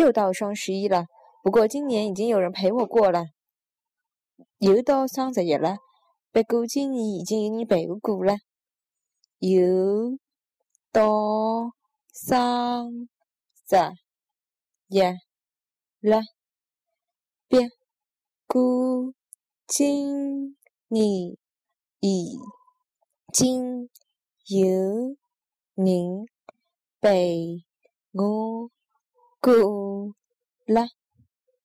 又到双十一了，不过今年已经有人陪我过了。又到双十一了，不过今年已经有人陪我过了。又到双十一了，不过今年已经有人陪我过了。